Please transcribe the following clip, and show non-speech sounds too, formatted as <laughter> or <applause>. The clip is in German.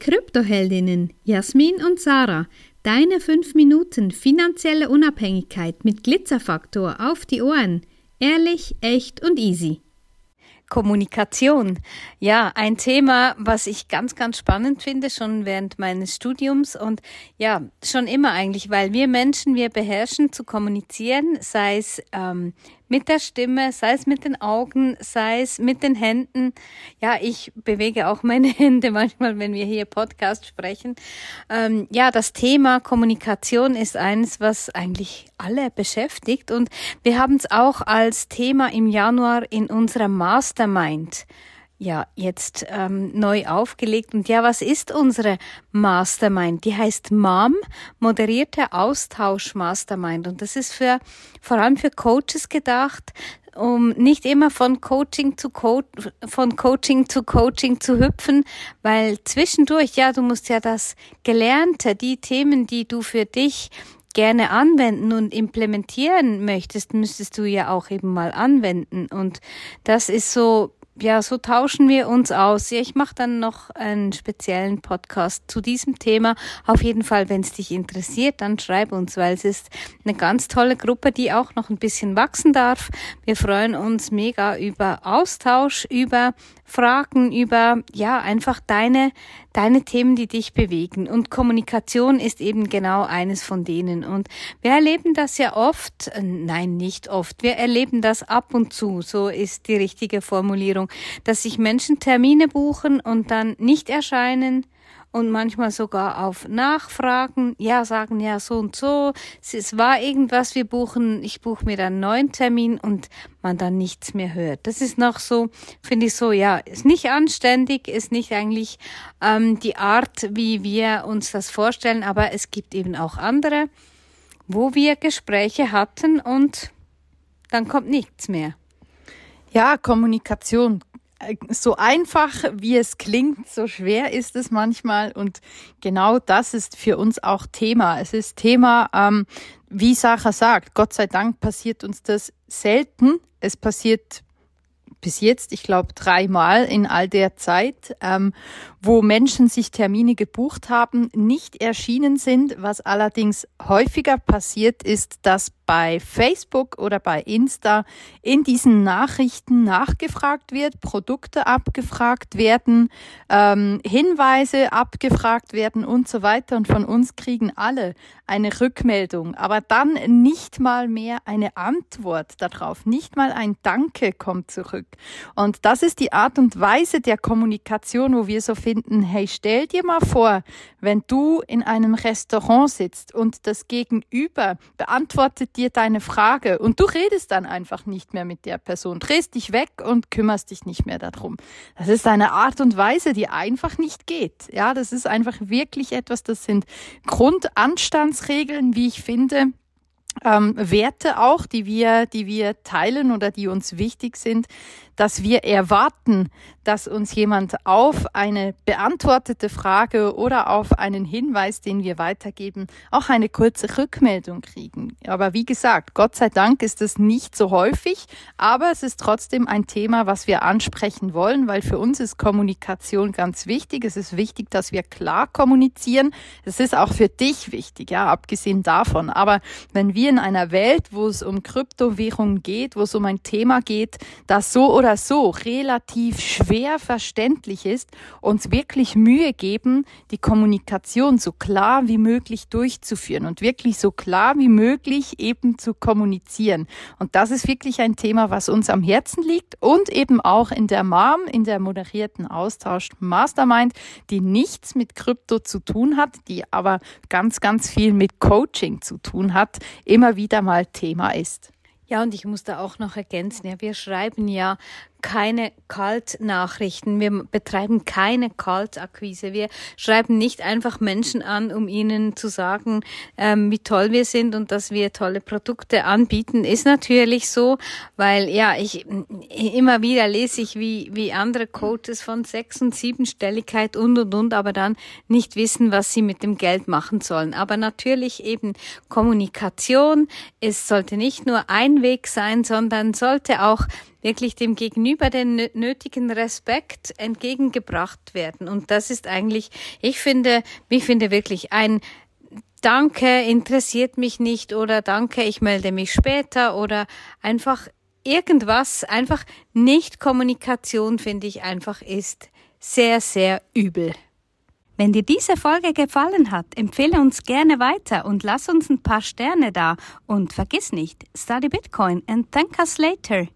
Kryptoheldinnen Jasmin und Sarah. Deine 5 Minuten finanzielle Unabhängigkeit mit Glitzerfaktor auf die Ohren. Ehrlich, echt und easy. Kommunikation. Ja, ein Thema, was ich ganz, ganz spannend finde, schon während meines Studiums und ja, schon immer eigentlich, weil wir Menschen, wir beherrschen zu kommunizieren, sei es ähm, mit der Stimme, sei es mit den Augen, sei es mit den Händen. Ja, ich bewege auch meine <laughs> Hände manchmal, wenn wir hier Podcast sprechen. Ähm, ja, das Thema Kommunikation ist eines, was eigentlich alle beschäftigt und wir haben es auch als Thema im Januar in unserer Mastermind ja jetzt ähm, neu aufgelegt. Und ja, was ist unsere Mastermind? Die heißt MAM, moderierte Austausch Mastermind. Und das ist für vor allem für Coaches gedacht, um nicht immer von Coaching zu Co von Coaching zu Coaching zu hüpfen, weil zwischendurch, ja, du musst ja das Gelernte, die Themen, die du für dich gerne anwenden und implementieren möchtest, müsstest du ja auch eben mal anwenden. Und das ist so ja, so tauschen wir uns aus. Ja, ich mache dann noch einen speziellen Podcast zu diesem Thema. Auf jeden Fall, wenn es dich interessiert, dann schreib uns, weil es ist eine ganz tolle Gruppe, die auch noch ein bisschen wachsen darf. Wir freuen uns mega über Austausch, über Fragen, über ja, einfach deine deine Themen, die dich bewegen. Und Kommunikation ist eben genau eines von denen. Und wir erleben das ja oft, äh, nein, nicht oft, wir erleben das ab und zu, so ist die richtige Formulierung, dass sich Menschen Termine buchen und dann nicht erscheinen, und manchmal sogar auf Nachfragen, ja, sagen ja so und so, es war irgendwas, wir buchen, ich buche mir dann einen neuen Termin und man dann nichts mehr hört. Das ist noch so, finde ich so, ja, ist nicht anständig, ist nicht eigentlich ähm, die Art, wie wir uns das vorstellen, aber es gibt eben auch andere, wo wir Gespräche hatten und dann kommt nichts mehr. Ja, Kommunikation so einfach wie es klingt, so schwer ist es manchmal. Und genau das ist für uns auch Thema. Es ist Thema, ähm, wie Sacha sagt, Gott sei Dank passiert uns das selten. Es passiert bis jetzt, ich glaube, dreimal in all der Zeit, ähm, wo Menschen sich Termine gebucht haben, nicht erschienen sind. Was allerdings häufiger passiert ist, dass bei Facebook oder bei Insta in diesen Nachrichten nachgefragt wird, Produkte abgefragt werden, ähm, Hinweise abgefragt werden und so weiter. Und von uns kriegen alle eine Rückmeldung, aber dann nicht mal mehr eine Antwort darauf, nicht mal ein Danke kommt zurück. Und das ist die Art und Weise der Kommunikation, wo wir so finden, hey, stell dir mal vor, wenn du in einem Restaurant sitzt und das Gegenüber beantwortet dir deine Frage und du redest dann einfach nicht mehr mit der Person, drehst dich weg und kümmerst dich nicht mehr darum. Das ist eine Art und Weise, die einfach nicht geht. Ja, das ist einfach wirklich etwas, das sind Grundanstandsregeln, wie ich finde, ähm, Werte auch, die wir, die wir teilen oder die uns wichtig sind, dass wir erwarten, dass uns jemand auf eine beantwortete Frage oder auf einen Hinweis, den wir weitergeben, auch eine kurze Rückmeldung kriegen. Aber wie gesagt, Gott sei Dank ist es nicht so häufig, aber es ist trotzdem ein Thema, was wir ansprechen wollen, weil für uns ist Kommunikation ganz wichtig. Es ist wichtig, dass wir klar kommunizieren. Es ist auch für dich wichtig, ja, abgesehen davon. Aber wenn wir in einer Welt, wo es um Kryptowährungen geht, wo es um ein Thema geht, das so oder so relativ schwer verständlich ist, uns wirklich Mühe geben, die Kommunikation so klar wie möglich durchzuführen und wirklich so klar wie möglich eben zu kommunizieren. Und das ist wirklich ein Thema, was uns am Herzen liegt und eben auch in der MAM, in der moderierten Austausch Mastermind, die nichts mit Krypto zu tun hat, die aber ganz, ganz viel mit Coaching zu tun hat, immer wieder mal Thema ist. Ja, und ich muss da auch noch ergänzen, ja, wir schreiben ja keine Kaltnachrichten. Wir betreiben keine Kaltakquise. Wir schreiben nicht einfach Menschen an, um ihnen zu sagen, ähm, wie toll wir sind und dass wir tolle Produkte anbieten. Ist natürlich so, weil ja, ich immer wieder lese ich, wie, wie andere Coaches von sechs- und siebenstelligkeit und und und, aber dann nicht wissen, was sie mit dem Geld machen sollen. Aber natürlich eben Kommunikation. Es sollte nicht nur ein Weg sein, sondern sollte auch wirklich dem Gegenüber den nötigen Respekt entgegengebracht werden. Und das ist eigentlich, ich finde, ich finde wirklich ein Danke interessiert mich nicht oder Danke, ich melde mich später oder einfach irgendwas, einfach nicht Kommunikation finde ich einfach ist sehr, sehr übel. Wenn dir diese Folge gefallen hat, empfehle uns gerne weiter und lass uns ein paar Sterne da. Und vergiss nicht, study Bitcoin and thank us later.